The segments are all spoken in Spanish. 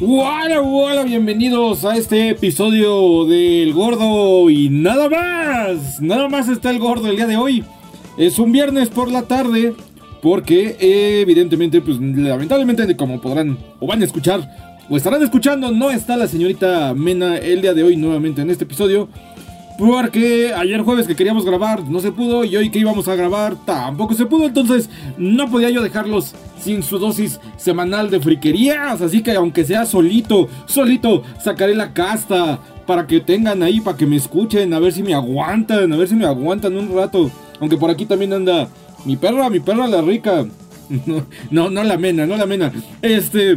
Hola, hola, bienvenidos a este episodio del Gordo y nada más, nada más está el Gordo el día de hoy. Es un viernes por la tarde porque evidentemente, pues lamentablemente como podrán o van a escuchar o estarán escuchando, no está la señorita Mena el día de hoy nuevamente en este episodio. Porque ayer jueves que queríamos grabar no se pudo y hoy que íbamos a grabar tampoco se pudo. Entonces no podía yo dejarlos sin su dosis semanal de friquerías. Así que aunque sea solito, solito sacaré la casta para que tengan ahí, para que me escuchen, a ver si me aguantan, a ver si me aguantan un rato. Aunque por aquí también anda mi perra, mi perra la rica. No, no, no la mena, no la mena. Este...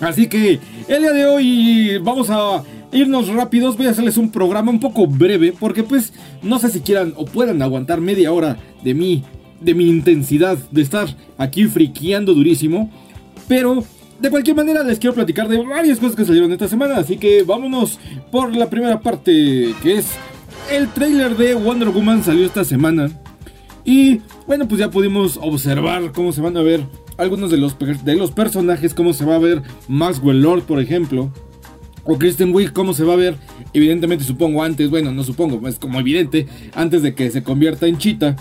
Así que el día de hoy vamos a irnos rápidos, voy a hacerles un programa un poco breve, porque pues no sé si quieran o puedan aguantar media hora de mí, de mi intensidad, de estar aquí friqueando durísimo. Pero de cualquier manera les quiero platicar de varias cosas que salieron esta semana, así que vámonos por la primera parte, que es el trailer de Wonder Woman salió esta semana. Y bueno, pues ya pudimos observar cómo se van a ver algunos de los, de los personajes, cómo se va a ver Maxwell Lord, por ejemplo o Kristen Wiig, ¿cómo se va a ver? Evidentemente supongo antes, bueno, no supongo, es como evidente, antes de que se convierta en chita.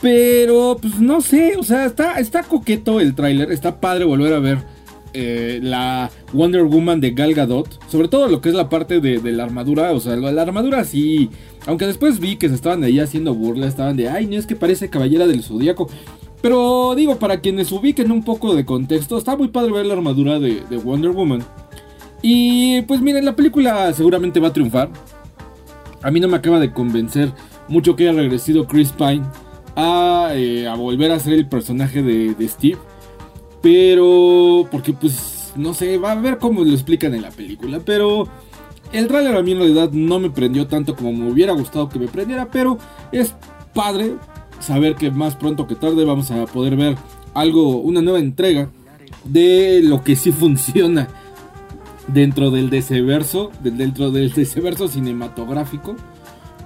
Pero, pues no sé, o sea, está, está coqueto el tráiler, está padre volver a ver eh, la Wonder Woman de Gal Gadot. Sobre todo lo que es la parte de, la armadura, o sea, la armadura sí... Aunque después vi que se estaban ahí haciendo burla, estaban de, ay, no es que parece caballera del zodiaco. Pero digo, para quienes ubiquen un poco de contexto, está muy padre ver la armadura de Wonder Woman. Y pues miren, la película seguramente va a triunfar. A mí no me acaba de convencer mucho que haya regresado Chris Pine a, eh, volver a ser el personaje de, Steve. Pero, porque pues, no sé, va a ver cómo lo explican en la película. Pero el trailer a mí en realidad no me prendió tanto como me hubiera gustado que me prendiera. Pero es padre saber que más pronto que tarde vamos a poder ver algo, una nueva entrega de lo que sí funciona dentro del verso dentro del verso cinematográfico.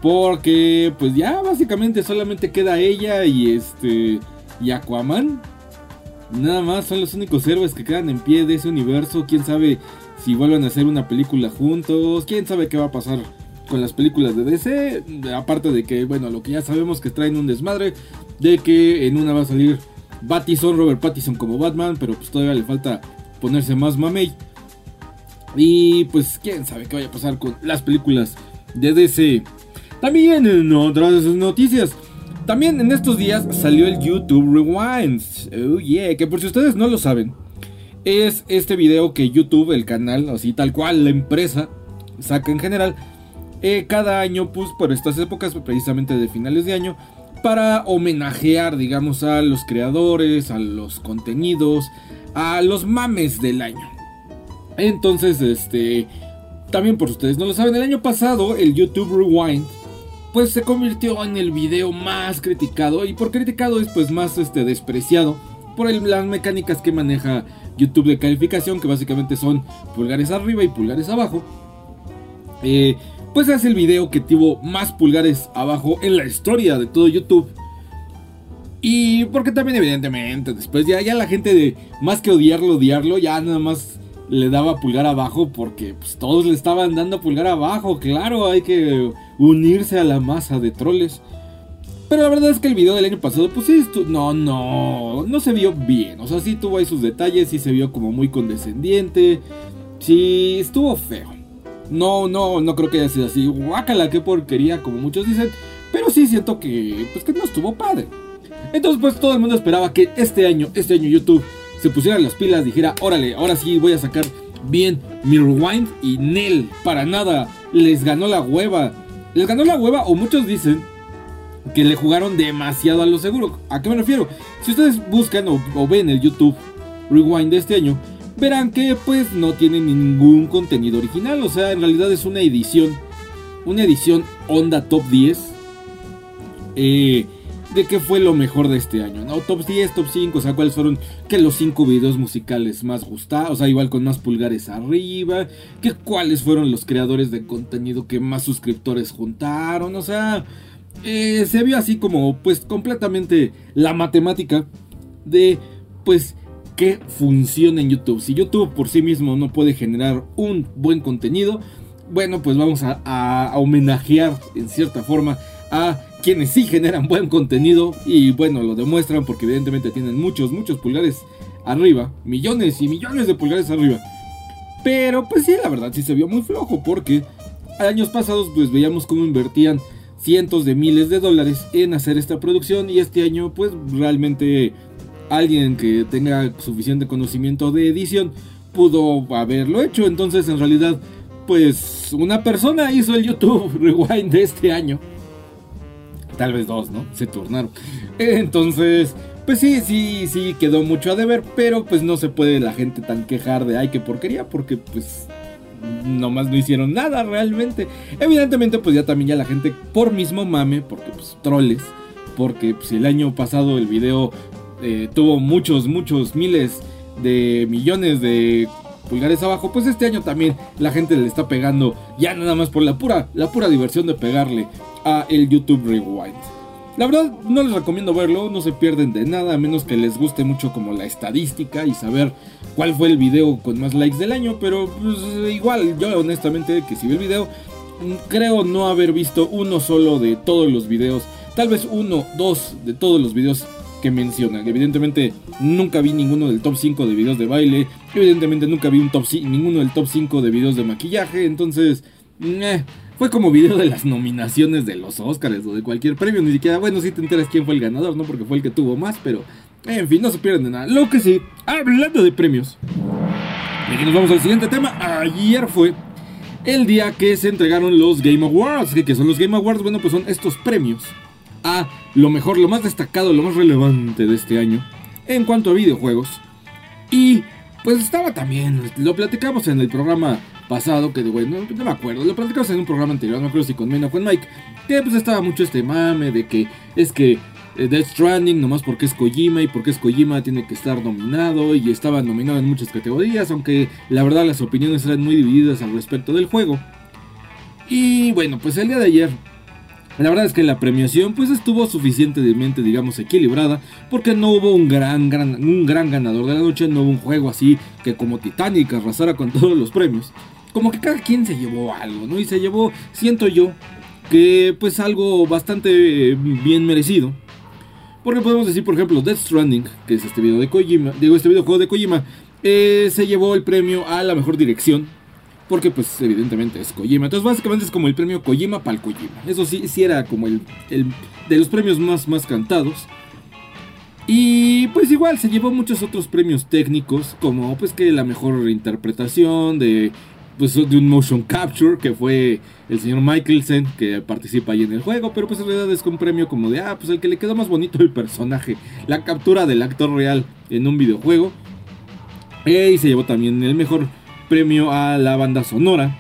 Porque pues ya básicamente solamente queda ella y este y Aquaman. Nada más son los únicos héroes que quedan en pie de ese universo. Quién sabe si vuelven a hacer una película juntos. Quién sabe qué va a pasar con las películas de DC. Aparte de que, bueno, lo que ya sabemos que traen un desmadre. De que en una va a salir Battison, Robert Pattinson como Batman. Pero pues todavía le falta ponerse más mamey. Y pues quién sabe qué vaya a pasar con las películas de DC. También en otras noticias. También en estos días salió el YouTube Rewind. Oh que por si ustedes no lo saben, es este video que YouTube, el canal, así tal cual, la empresa, saca en general, eh, cada año, pues por estas épocas, precisamente de finales de año, para homenajear, digamos, a los creadores, a los contenidos, a los mames del año. Entonces, este, también por ustedes no lo saben, el año pasado el YouTube Rewind pues se convirtió en el video más criticado y por criticado es pues más este despreciado por las mecánicas que maneja YouTube de calificación que básicamente son pulgares arriba y pulgares abajo. Eh, pues es el video que tuvo más pulgares abajo en la historia de todo YouTube. Y porque también evidentemente después ya, ya la gente de más que odiarlo, odiarlo, ya nada más le daba pulgar abajo porque pues, todos le estaban dando pulgar abajo. Claro, hay que unirse a la masa de troles. Pero la verdad es que el video del año pasado, pues sí, no, no, no se vio bien. O sea, sí tuvo ahí sus detalles, sí se vio como muy condescendiente. Sí, estuvo feo. No, no, no creo que haya sido así. Guácala, qué porquería, como muchos dicen. Pero sí siento que, pues que no estuvo padre. Entonces, pues todo el mundo esperaba que este año, este año YouTube se pusiera las pilas, dijera, órale, ahora sí voy a sacar bien mi rewind y Nel, para nada, les ganó la hueva. Les ganó la hueva o muchos dicen que le jugaron demasiado a lo seguro. ¿A qué me refiero? Si ustedes buscan o, ven el YouTube Rewind de este año, verán que pues no tiene ningún contenido original. O sea, en realidad es una edición. Una edición Onda Top 10. Eh, de qué fue lo mejor de este año, ¿no? Top 10, top 5, o sea, cuáles fueron que los 5 videos musicales más gustados, o sea, igual con más pulgares arriba, que cuáles fueron los creadores de contenido que más suscriptores juntaron, o sea, eh, se vio así como, pues, completamente la matemática de, pues, que funciona en YouTube. Si YouTube por sí mismo no puede generar un buen contenido, bueno, pues vamos a, a homenajear en cierta forma a quienes sí generan buen contenido y bueno, lo demuestran porque evidentemente tienen muchos, muchos pulgares arriba, millones y millones de pulgares arriba. Pero pues sí, la verdad sí se vio muy flojo porque años pasados pues veíamos cómo invertían cientos de miles de dólares en hacer esta producción y este año pues realmente alguien que tenga suficiente conocimiento de edición pudo haberlo hecho. Entonces en realidad pues una persona hizo el YouTube Rewind de este año. Tal vez dos, ¿no? Se turnaron. Entonces, pues sí, sí, sí, quedó mucho a deber, pero pues no se puede la gente tan quejar de ay, qué porquería, porque pues nomás no hicieron nada realmente. Evidentemente, pues ya también ya la gente por mismo mame, porque pues troles, porque pues el año pasado el video eh, tuvo muchos, muchos miles de millones de pulgares abajo, pues este año también la gente le está pegando ya nada más por la pura, la pura diversión de pegarle a el YouTube Rewind. La verdad no les recomiendo verlo, no se pierden de nada a menos que les guste mucho como la estadística y saber cuál fue el video con más likes del año, pero pues, igual yo honestamente que si vi el video mm, creo no haber visto uno solo de todos los videos, tal vez uno, dos de todos los videos que mencionan. Evidentemente nunca vi ninguno del top 5 de videos de baile. Evidentemente nunca vi un top ninguno del top 5 de videos de maquillaje. Entonces, fue como video de las nominaciones de los Oscars o de cualquier premio. Ni siquiera, bueno, si te enteras quién fue el ganador, ¿no? Porque fue el que tuvo más, pero en fin, no se pierden de nada. Lo que sí, hablando de premios. Y aquí nos vamos al siguiente tema. Ayer fue el día que se entregaron los Game Awards. ¿Qué son los Game Awards? Bueno, pues son estos premios a lo mejor, lo más destacado, lo más relevante de este año en cuanto a videojuegos. Y pues estaba también, lo platicamos en el programa pasado, que de bueno, no me acuerdo, lo platicamos en un programa anterior, no me acuerdo si con Mena o con Mike, que pues estaba mucho este mame de que es que eh, Death Stranding, nomás porque es Kojima y porque es Kojima tiene que estar nominado y estaba nominado en muchas categorías, aunque la verdad las opiniones eran muy divididas al respecto del juego. Y bueno, pues el día de ayer la verdad es que la premiación pues estuvo suficientemente, digamos, equilibrada, porque no hubo un gran, gran, un gran ganador de la noche, no hubo un juego así que como Titanic arrasara con todos los premios. Como que cada quien se llevó algo, ¿no? Y se llevó, siento yo, que pues algo bastante bien merecido. Porque podemos decir, por ejemplo, Death Stranding, que es este video de Kojima, digo, este videojuego de Kojima, eh, se llevó el premio a la mejor dirección porque pues evidentemente es Kojima. Entonces básicamente es como el premio Kojima para el Kojima. Eso sí, sí era como el, de los premios más, más cantados. Y pues igual se llevó muchos otros premios técnicos, como pues que la mejor interpretación de, pues, de un motion capture, que fue el señor Michelsen, que participa ahí en el juego, pero pues en realidad es un premio como de, ah, pues el que le quedó más bonito el personaje, la captura del actor real en un videojuego. Y se llevó también el mejor premio a la banda sonora.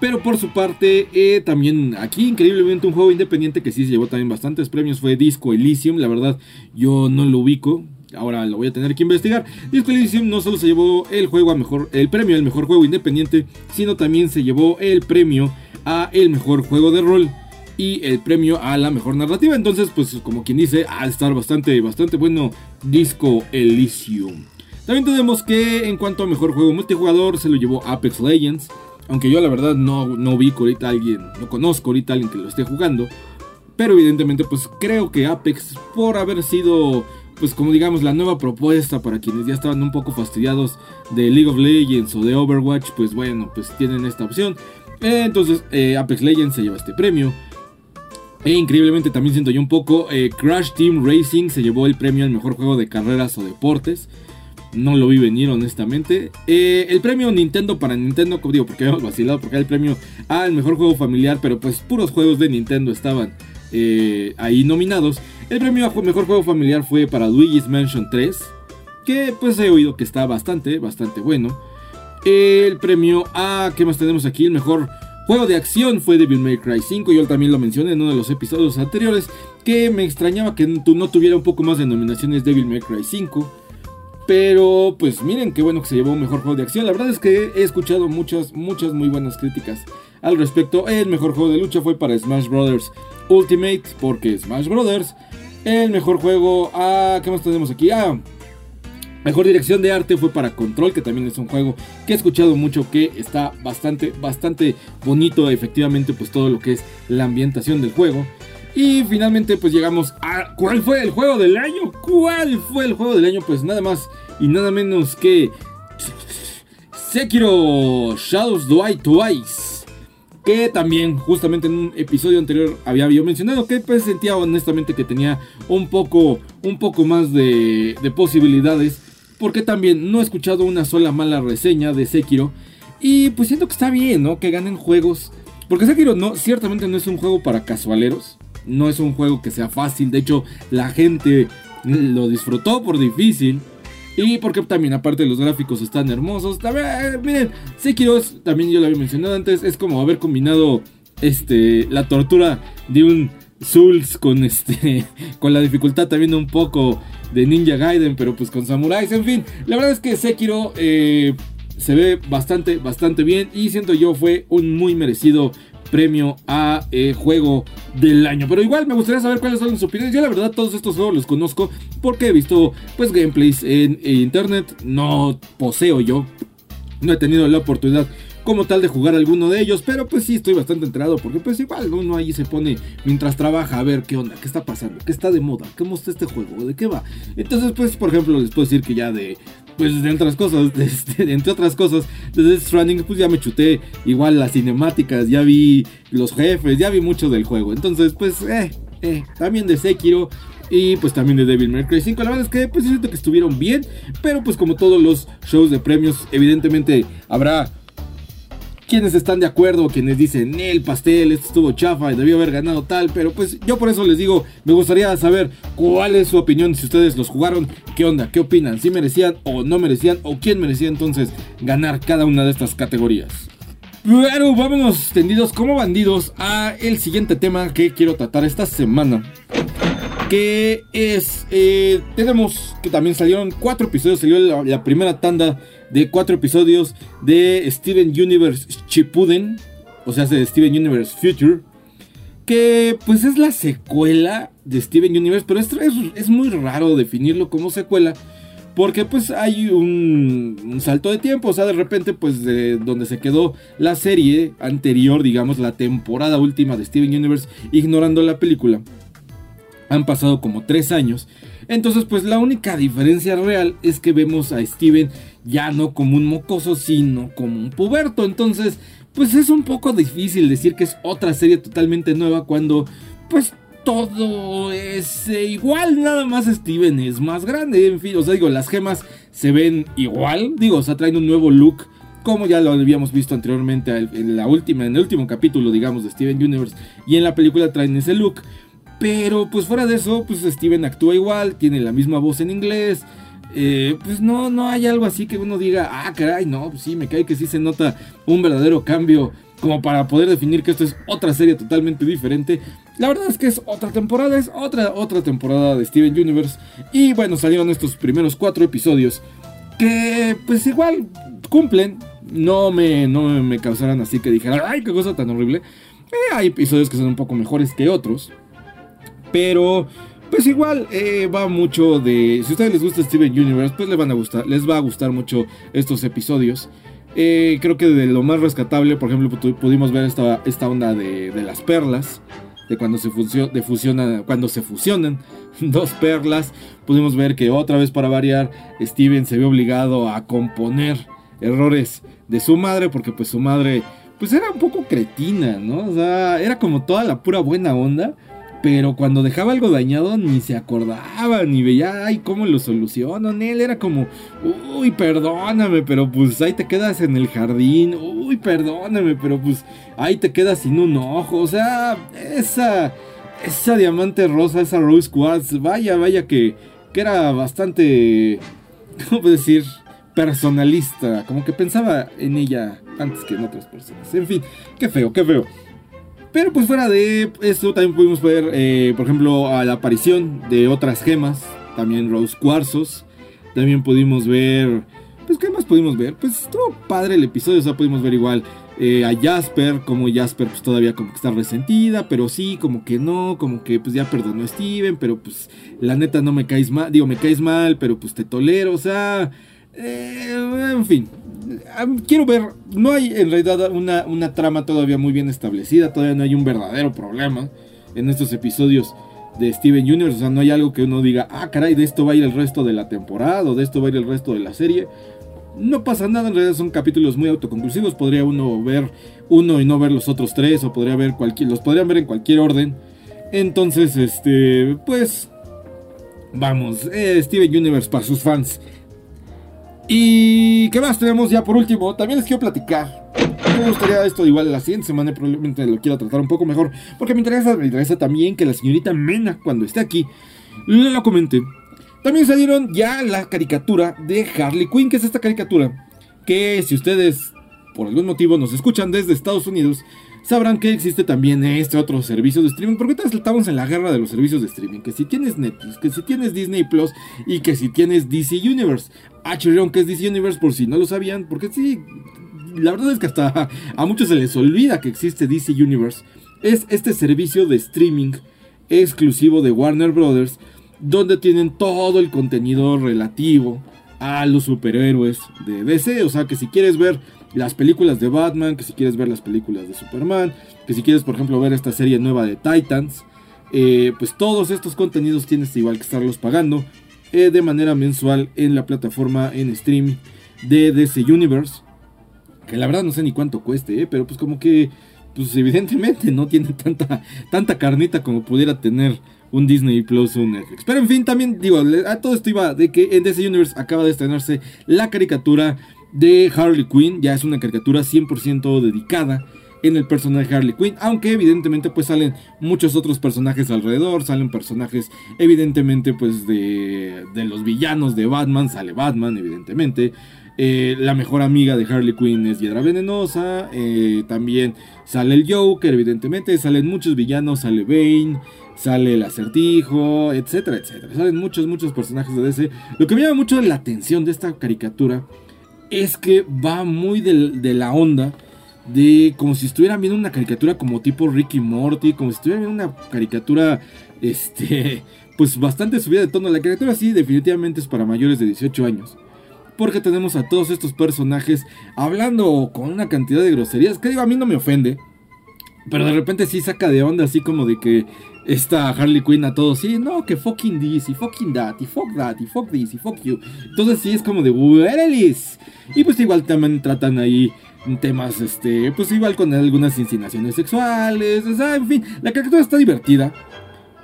Pero por su parte, eh, también aquí increíblemente un juego independiente que sí se llevó también bastantes premios fue Disco Elysium. La verdad, yo no lo ubico. Ahora lo voy a tener que investigar. Disco Elysium no solo se llevó el juego a mejor, el premio al mejor juego independiente, sino también se llevó el premio a el mejor juego de rol y el premio a la mejor narrativa. Entonces, pues como quien dice, al estar bastante, bastante bueno Disco Elysium. También tenemos que en cuanto a mejor juego multijugador se lo llevó Apex Legends. Aunque yo la verdad no, no vi ahorita a alguien, no conozco ahorita a alguien que lo esté jugando. Pero evidentemente pues creo que Apex por haber sido pues como digamos la nueva propuesta para quienes ya estaban un poco fastidiados de League of Legends o de Overwatch pues bueno pues tienen esta opción. entonces eh, Apex Legends se lleva este premio. E increíblemente también siento yo un poco eh, Crash Team Racing se llevó el premio al mejor juego de carreras o deportes no lo vi venir honestamente. Eh, el premio Nintendo para Nintendo, como digo, porque habíamos vacilado, porque era el premio al mejor juego familiar, pero pues puros juegos de Nintendo estaban eh, ahí nominados. El premio a mejor juego familiar fue para Luigi's Mansion 3, que pues he oído que está bastante, bastante bueno. El premio a, ¿qué más tenemos aquí? El mejor juego de acción fue Devil May Cry 5. Yo también lo mencioné en uno de los episodios anteriores, que me extrañaba que no tuviera un poco más de nominaciones Devil May Cry 5. Pero pues miren qué bueno que se llevó un mejor juego de acción. La verdad es que he escuchado muchas, muchas muy buenas críticas al respecto. El mejor juego de lucha fue para Smash Bros. Ultimate, porque Smash Bros. El mejor juego... Ah, ¿qué más tenemos aquí? Ah, Mejor dirección de arte fue para Control, que también es un juego que he escuchado mucho, que está bastante, bastante bonito, efectivamente, pues todo lo que es la ambientación del juego. Y finalmente pues llegamos a... ¿Cuál fue el juego del año? ¿Cuál fue el juego del año? Pues nada más y nada menos que... Sekiro Shadows Die Twice. Que también justamente en un episodio anterior había yo mencionado que pues sentía honestamente que tenía un poco, un poco más de, de posibilidades porque también no he escuchado una sola mala reseña de Sekiro. Y pues siento que está bien, ¿no? Que ganen juegos. Porque Sekiro no, ciertamente no es un juego para casualeros. No es un juego que sea fácil. De hecho, la gente lo disfrutó por difícil. Y porque también, aparte, los gráficos están hermosos. También, eh, miren, Sekiro también yo lo había mencionado antes, es como haber combinado este, la tortura de un Souls con este con la dificultad también un poco de Ninja Gaiden, pero pues con samuráis, en fin, la verdad es que Sekiro eh, se ve bastante bastante bien y siento yo fue un muy merecido premio a eh, juego del año. Pero igual me gustaría saber cuáles son sus opiniones. Yo la verdad todos estos juegos los conozco porque he visto pues gameplays en internet. No poseo yo. No he tenido la oportunidad como tal de jugar alguno de ellos, pero pues sí estoy bastante enterado porque pues igual uno ahí se pone mientras trabaja a ver qué onda, qué está pasando, qué está de moda, cómo está este juego, de qué va. Entonces pues por ejemplo les puedo decir que ya de pues de otras cosas, este, entre otras cosas, desde Stranding pues ya me chuté igual las cinemáticas, ya vi los jefes, ya vi mucho del juego. Entonces pues eh, eh, también de Sekiro y pues también de Devil May Cry 5. La verdad es que pues siento que estuvieron bien, pero pues como todos los shows de premios, evidentemente habrá quienes están de acuerdo, quienes dicen, el pastel, esto estuvo chafa y debió haber ganado tal, pero pues yo por eso les digo, me gustaría saber cuál es su opinión, si ustedes los jugaron, qué onda, qué opinan, si merecían o no merecían, o quién merecía entonces ganar cada una de estas categorías. Pero vámonos tendidos como bandidos a el siguiente tema que quiero tratar esta semana. Que es, eh, tenemos que también salieron cuatro episodios, salió la primera tanda de cuatro episodios de Steven Universe Chipuden, o sea, de Steven Universe Future, que pues es la secuela de Steven Universe, pero es, es, muy raro definirlo como secuela. Porque pues hay un, salto de tiempo, o sea, de repente pues de donde se quedó la serie anterior, digamos, la temporada última de Steven Universe, ignorando la película. Han pasado como tres años. Entonces pues la única diferencia real es que vemos a Steven ya no como un mocoso, sino como un puberto. Entonces, pues es un poco difícil decir que es otra serie totalmente nueva cuando, pues todo es igual, nada más Steven es más grande, en fin, o sea, digo, las gemas se ven igual, digo, o sea, traen un nuevo look, como ya lo habíamos visto anteriormente en la última, en el último capítulo, digamos, de Steven Universe, y en la película traen ese look, pero pues fuera de eso, pues Steven actúa igual, tiene la misma voz en inglés, eh, pues no, no hay algo así que uno diga, ah, caray, no, pues sí, me cae que sí se nota un verdadero cambio como para poder definir que esto es otra serie totalmente diferente. La verdad es que es otra temporada, es otra, otra temporada de Steven Universe. Y bueno, salieron estos primeros cuatro episodios que pues igual cumplen. No me, no me causarán así que dijeran, ay, qué cosa tan horrible. Eh, hay episodios que son un poco mejores que otros. Pero pues igual eh, va mucho de. Si a ustedes les gusta Steven Universe, pues les van a gustar. Les va a gustar mucho estos episodios. Eh, creo que de lo más rescatable, por ejemplo, pudimos ver esta, esta onda de, las perlas. De cuando se, de fusiona, cuando se fusionan dos perlas. Pudimos ver que otra vez para variar, Steven se ve obligado a componer errores de su madre. Porque pues su madre pues era un poco cretina, ¿no? O sea, era como toda la pura buena onda pero cuando dejaba algo dañado ni se acordaba, ni veía, ay, cómo lo soluciono. Él era como, uy, perdóname, pero pues ahí te quedas en el jardín. Uy, perdóname, pero pues ahí te quedas sin un ojo. O sea, esa, esa diamante rosa, esa Rose Quartz, vaya, vaya que, que era bastante, ¿cómo decir? Personalista, como que pensaba en ella antes que en otras personas. En fin, qué feo, qué feo. Pero pues fuera de esto también pudimos ver, eh, por ejemplo, a la aparición de otras gemas, también Rose Cuarzos. También pudimos ver pues ¿qué más pudimos ver? Pues estuvo padre el episodio, o sea, pudimos ver igual eh, a Jasper, como Jasper pues todavía como que está resentida, pero sí, como que no, como que pues ya perdonó a Steven, pero pues la neta no me caes mal, digo, me caes mal, pero pues te tolero, o sea, eh, en fin, quiero ver, no hay en realidad una, una trama todavía muy bien establecida, todavía no hay un verdadero problema en estos episodios de Steven Universe. O sea, no hay algo que uno diga, ah, caray, de esto va a ir el resto de la temporada o de esto va a ir el resto de la serie no pasa nada, en realidad son capítulos muy autoconclusivos, podría uno ver uno y no ver los otros tres, o podría ver cualquier, los podrían ver en cualquier orden. Entonces, este, pues, vamos, eh, Steven Universe para sus fans. Y, ¿qué más tenemos ya por último? También les quiero platicar. Me gustaría esto igual la siguiente semana, probablemente lo quiero tratar un poco mejor, porque me interesa, me interesa también que la señorita Mena, cuando esté aquí, lo comente también salieron ya la caricatura de Harley Quinn, que es esta caricatura que si ustedes por algún motivo nos escuchan desde Estados Unidos, sabrán que existe también este otro servicio de streaming, porque estamos en la guerra de los servicios de streaming, que si tienes Netflix, que si tienes Disney Plus y que si tienes DC Universe. HBO, que es DC Universe, por si no lo sabían, porque sí, la verdad es que hasta a muchos se les olvida que existe DC Universe. Es este servicio de streaming exclusivo de Warner Brothers donde tienen todo el contenido relativo a los superhéroes de DC. O sea, que si quieres ver las películas de Batman, que si quieres ver las películas de Superman, que si quieres, por ejemplo, ver esta serie nueva de Titans, eh, pues todos estos contenidos tienes igual que estarlos pagando eh, de manera mensual en la plataforma en stream de DC Universe. Que la verdad no sé ni cuánto cueste, eh, pero pues como que, pues evidentemente no tiene tanta, tanta carnita como pudiera tener un Disney Plus o un Netflix. Pero en fin, también digo, a todo esto iba de que en DC Universe acaba de estrenarse la caricatura de Harley Quinn. Ya es una caricatura 100% dedicada en el personaje Harley Quinn, aunque evidentemente pues salen muchos otros personajes alrededor, salen personajes evidentemente pues de, de los villanos de Batman, sale Batman evidentemente, eh, la mejor amiga de Harley Quinn es Hiedra Venenosa, eh, también sale el Joker evidentemente, salen muchos villanos, sale Bane, sale el acertijo, etcétera, etcétera. Salen muchos, muchos personajes de DC. Lo que me llama mucho la atención de esta caricatura es que va muy de, la onda de como si estuvieran viendo una caricatura como tipo Ricky Morty, como si estuvieran viendo una caricatura, este, pues bastante subida de tono. La caricatura sí definitivamente es para mayores de 18 años. Porque tenemos a todos estos personajes hablando con una cantidad de groserías que digo, a mí no me ofende. Pero de repente sí saca de onda así como de que esta Harley Quinn a todos, sí, no, que fucking this y fucking that y fuck that y fuck this y fuck you. Entonces sí es como de Erelis. Y pues igual también tratan ahí temas, este, pues igual con algunas insinuaciones sexuales, o sea, en fin, la caricatura está divertida.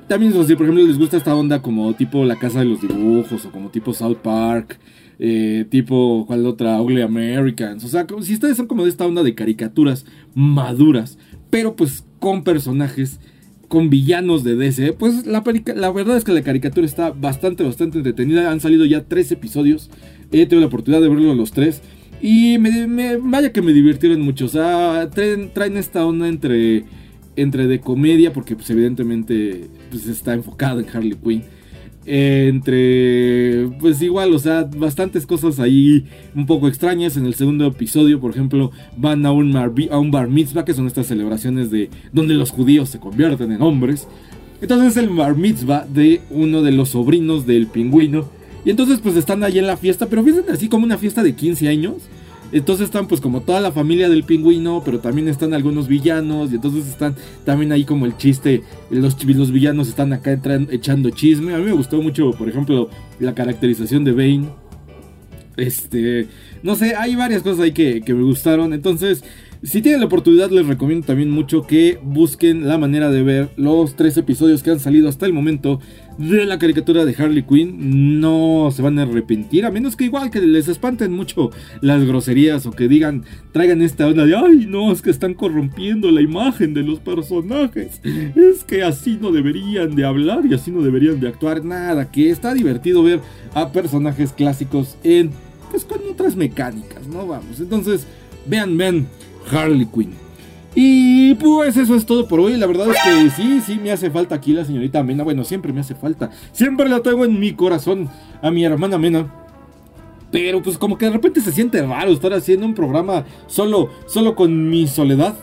También, si por ejemplo les gusta esta onda como tipo La Casa de los Dibujos o como tipo South Park, eh, tipo, ¿cuál otra? Ugly Americans. O sea, como si ustedes son como de esta onda de caricaturas maduras, pero pues con personajes con villanos de DC, pues la, la verdad es que la caricatura está bastante, bastante entretenida. Han salido ya tres episodios. He tenido la oportunidad de verlos los tres. Y me, vaya que me divirtieron mucho. O sea, traen, traen esta onda entre, entre de comedia, porque pues evidentemente pues, está enfocada en Harley Quinn entre, pues igual, o sea, bastantes cosas ahí un poco extrañas. En el segundo episodio, por ejemplo, van a un, bar mitzvah, que son estas celebraciones de donde los judíos se convierten en hombres. Entonces es el bar mitzvah de uno de los sobrinos del pingüino. Y entonces pues están ahí en la fiesta, pero fíjense así como una fiesta de 15 años. Entonces están pues como toda la familia del pingüino, pero también están algunos villanos y entonces están también ahí como el chiste, los, villanos están acá echando chisme. A mí me gustó mucho, por ejemplo, la caracterización de Bane. Este, no sé, hay varias cosas ahí que, que me gustaron. Entonces, si tienen la oportunidad, les recomiendo también mucho que busquen la manera de ver los tres episodios que han salido hasta el momento de la caricatura de Harley Quinn. No se van a arrepentir, a menos que igual que les espanten mucho las groserías o que digan, traigan esta onda de, ay, no, es que están corrompiendo la imagen de los personajes. Es que así no deberían de hablar y así no deberían de actuar. Nada, que está divertido ver a personajes clásicos en, pues con otras mecánicas, ¿no? Vamos, entonces, vean, vean Harley Quinn. Y pues eso es todo por hoy. La verdad es que sí, sí me hace falta aquí la señorita Mena. Bueno, siempre me hace falta. Siempre la tengo en mi corazón a mi hermana Mena. Pero pues como que de repente se siente raro estar haciendo un programa solo, solo con mi soledad.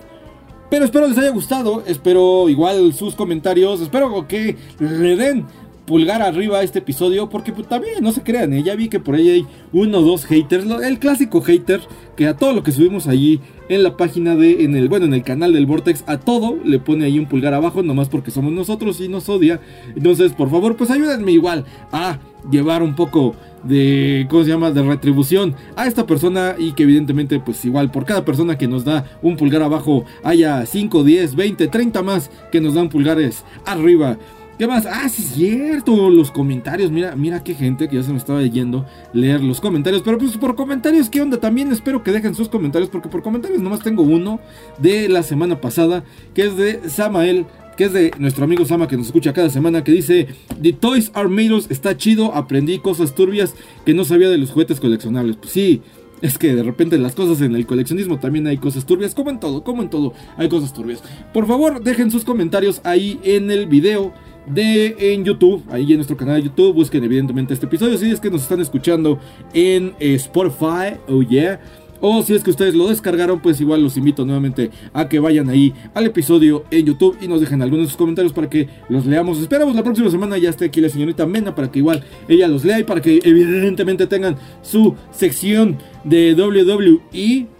Pero espero les haya gustado, espero igual sus comentarios, espero que le den pulgar arriba a este episodio porque pues, también no se crean, ¿eh? ya vi que por ahí hay uno o dos haters, el clásico hater que a todo lo que subimos allí en la página de, en el, bueno, en el canal del Vortex, a todo le pone ahí un pulgar abajo, nomás porque somos nosotros y nos odia. Entonces, por favor, pues ayúdenme igual a llevar un poco de, ¿cómo se llama?, de retribución a esta persona y que evidentemente pues igual por cada persona que nos da un pulgar abajo haya 5, 10, 20, 30 más que nos dan pulgares arriba. ¿Qué más? Ah, sí cierto, los comentarios. Mira, mira qué gente que ya se me estaba yendo leer los comentarios. Pero pues por comentarios, ¿qué onda? También espero que dejen sus comentarios porque por comentarios nomás tengo uno de la semana pasada que es de Samael que es de nuestro amigo Sama que nos escucha cada semana, que dice, The Toys Are Made está chido, aprendí cosas turbias que no sabía de los juguetes coleccionables. Pues sí, es que de repente las cosas en el coleccionismo también hay cosas turbias, como en todo, como en todo, hay cosas turbias. Por favor, dejen sus comentarios ahí en el video de en YouTube, ahí en nuestro canal de YouTube, busquen evidentemente este episodio, si es que nos están escuchando en Spotify, oh yeah. O si es que ustedes lo descargaron, pues igual los invito nuevamente a que vayan ahí al episodio en YouTube y nos dejen algunos de sus comentarios para que los leamos. Esperamos la próxima semana ya esté aquí la señorita Mena para que igual ella los lea y para que evidentemente tengan su sección de WWE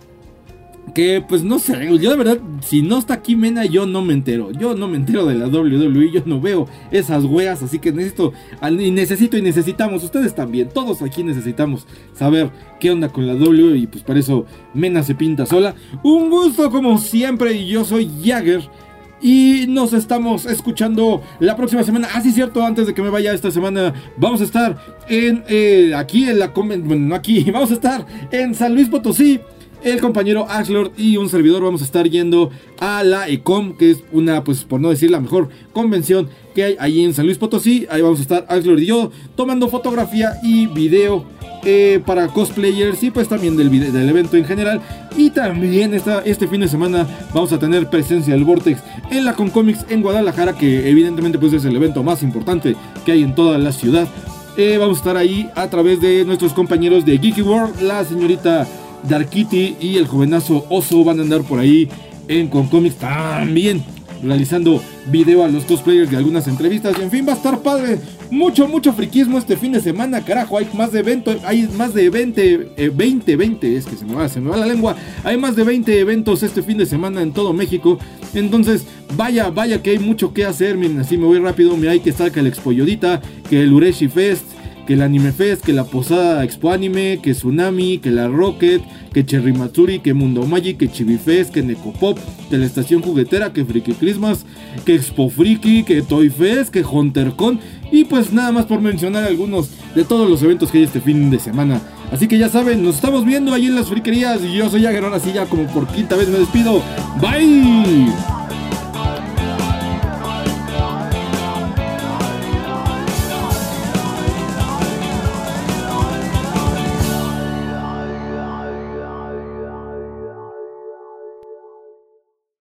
que pues no sé, yo de verdad, si no está aquí Mena, yo no me entero. Yo no me entero de la WWE, yo no veo esas weas, así que necesito, y necesito y necesitamos, ustedes también, todos aquí necesitamos saber qué onda con la WWE y pues para eso Mena se pinta sola. Un gusto como siempre y yo soy Jagger. Y nos estamos escuchando la próxima semana. Ah, sí, cierto, antes de que me vaya esta semana, vamos a estar en eh, aquí en la. Bueno, no aquí, vamos a estar en San Luis Potosí el compañero Axlord y un servidor vamos a estar yendo a la ECOM, que es una, pues por no decir la mejor convención que hay ahí en San Luis Potosí. Ahí vamos a estar Axlord y yo tomando fotografía y video eh, para cosplayers y pues también del, del evento en general. Y también esta, este fin de semana vamos a tener presencia del Vortex en la Concomics en Guadalajara, que evidentemente pues es el evento más importante que hay en toda la ciudad. Eh, vamos a estar ahí a través de nuestros compañeros de Geeky World, la señorita Darkity y el jovenazo Oso van a andar por ahí en Concomics también realizando video a los cosplayers de algunas entrevistas. En fin va a estar padre. Mucho mucho friquismo este fin de semana carajo. Hay más de 20 hay más de 20 20 20 es que se me va se me va la lengua. Hay más de 20 eventos este fin de semana en todo México. Entonces vaya vaya que hay mucho que hacer. Miren así me voy rápido. Mira hay que estar el Expoyodita que el Ureshi Fest que el Anime Fest, que la Posada Expo Anime, que Tsunami, que la Rocket, que Cherry Matsuri, que Mundo Magic, que Chibi Fest, que Necopop, que la Estación Juguetera, que Friki Christmas, que Expo Friki, que Toy Fest, que HunterCon y pues nada más por mencionar algunos de todos los eventos que hay este fin de semana. Así que ya saben, nos estamos viendo ahí en las friquerías y yo soy Jagger, ahora sí ya como por quinta vez me despido. Bye.